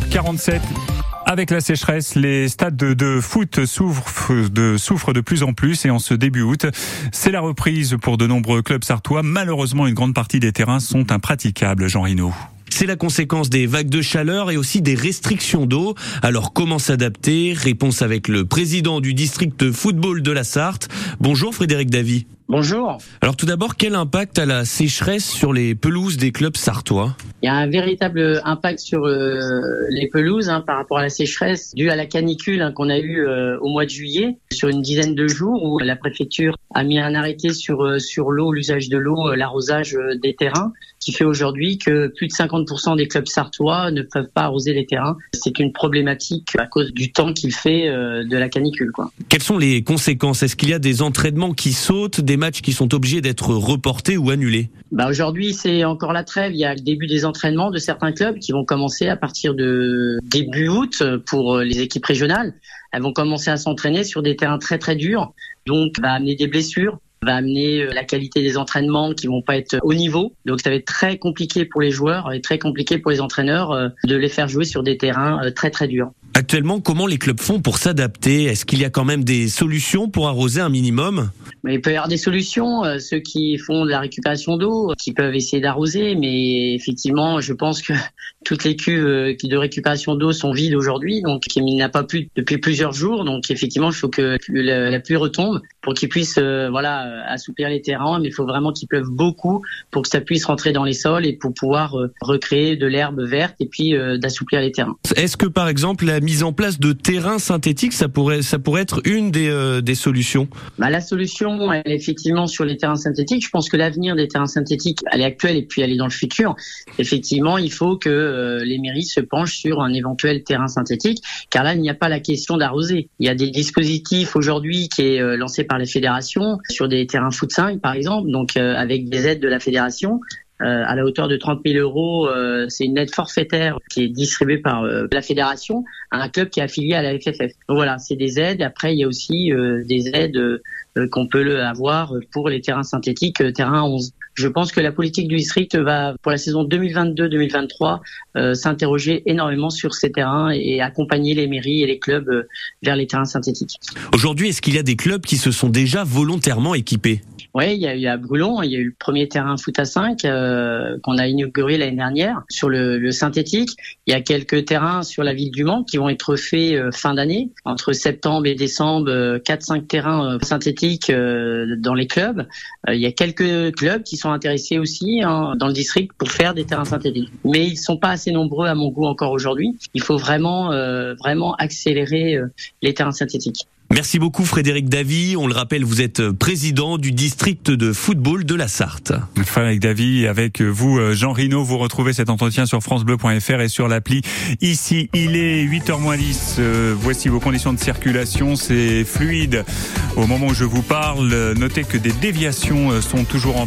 7h47. Avec la sécheresse, les stades de, foot souffrent de, souffrent de plus en plus et en ce début août, c'est la reprise pour de nombreux clubs sartois. Malheureusement, une grande partie des terrains sont impraticables, Jean Rino. C'est la conséquence des vagues de chaleur et aussi des restrictions d'eau. Alors comment s'adapter? Réponse avec le président du district de football de la Sarthe. Bonjour Frédéric Davy. Bonjour. Alors tout d'abord, quel impact a la sécheresse sur les pelouses des clubs sartois? Il y a un véritable impact sur euh, les pelouses hein, par rapport à la sécheresse due à la canicule hein, qu'on a eue euh, au mois de juillet sur une dizaine de jours où la préfecture a mis un arrêté sur euh, sur l'eau, l'usage de l'eau, l'arrosage des terrains, qui fait aujourd'hui que plus de 50% des clubs sartois ne peuvent pas arroser les terrains. C'est une problématique à cause du temps qu'il fait de la canicule. Quoi. Quelles sont les conséquences? Est-ce qu'il y a des entraînements qui sautent, des matchs qui sont obligés d'être reportés ou annulés bah Aujourd'hui, c'est encore la trêve. Il y a le début des entraînements de certains clubs qui vont commencer à partir de début août pour les équipes régionales. Elles vont commencer à s'entraîner sur des terrains très très durs, donc va amener des blessures va amener la qualité des entraînements qui vont pas être au niveau. Donc ça va être très compliqué pour les joueurs et très compliqué pour les entraîneurs euh, de les faire jouer sur des terrains euh, très très durs. Actuellement, comment les clubs font pour s'adapter? Est-ce qu'il y a quand même des solutions pour arroser un minimum? Il peut y avoir des solutions. Euh, ceux qui font de la récupération d'eau, qui peuvent essayer d'arroser, mais effectivement, je pense que toutes les cuves euh, de récupération d'eau sont vides aujourd'hui, donc il n'y a pas plus depuis plusieurs jours. Donc effectivement, il faut que la, pluie retombe pour qu'ils puissent euh, voilà assouplir les terrains, mais il faut vraiment qu'il pleuve beaucoup pour que ça puisse rentrer dans les sols et pour pouvoir recréer de l'herbe verte et puis d'assouplir les terrains. Est-ce que par exemple la mise en place de terrains synthétiques, ça pourrait, ça pourrait être une des, euh, des solutions? Bah, La solution, elle est effectivement sur les terrains synthétiques. Je pense que l'avenir des terrains synthétiques, elle est actuelle et puis elle est dans le futur. Effectivement, il faut que euh, les mairies se penchent sur un éventuel terrain synthétique, car là, il n'y a pas la question d'arroser. Il y a des dispositifs aujourd'hui qui est euh, lancé par la fédération sur des terrains foot 5, par exemple, donc avec des aides de la fédération. Euh, à la hauteur de 30 000 euros. Euh, c'est une aide forfaitaire qui est distribuée par euh, la fédération à un club qui est affilié à la FFF. Donc voilà, c'est des aides. Après, il y a aussi des aides qu'on peut avoir pour les terrains synthétiques, terrain 11. Je pense que la politique du district va, pour la saison 2022-2023, s'interroger énormément sur ces terrains et accompagner les mairies et les clubs vers les terrains synthétiques. Aujourd'hui, est-ce qu'il y a des clubs qui se sont déjà volontairement équipés? Oui, il y a eu à Brulon, il y a eu le premier terrain foot à 5 euh, qu'on a inauguré l'année dernière sur le, le, synthétique. Il y a quelques terrains sur la ville du Mans qui vont être faits euh, fin d'année, entre septembre et décembre, euh, 4-5 terrains euh, synthétiques dans les clubs. il y a quelques clubs qui sont intéressés aussi hein, dans le district pour faire des terrains synthétiques, mais ils sont pas assez nombreux à mon goût encore aujourd'hui. Il faut vraiment vraiment accélérer les terrains synthétiques. Merci beaucoup Frédéric Davy. On le rappelle, vous êtes président du district de football de la Sarthe. Frédéric Davy, avec vous Jean Rino, vous retrouvez cet entretien sur francebleu.fr et sur l'appli. Ici, il est 8h 10. Euh, voici vos conditions de circulation. C'est fluide. Au moment où je vous parle, notez que des déviations euh, sont toujours en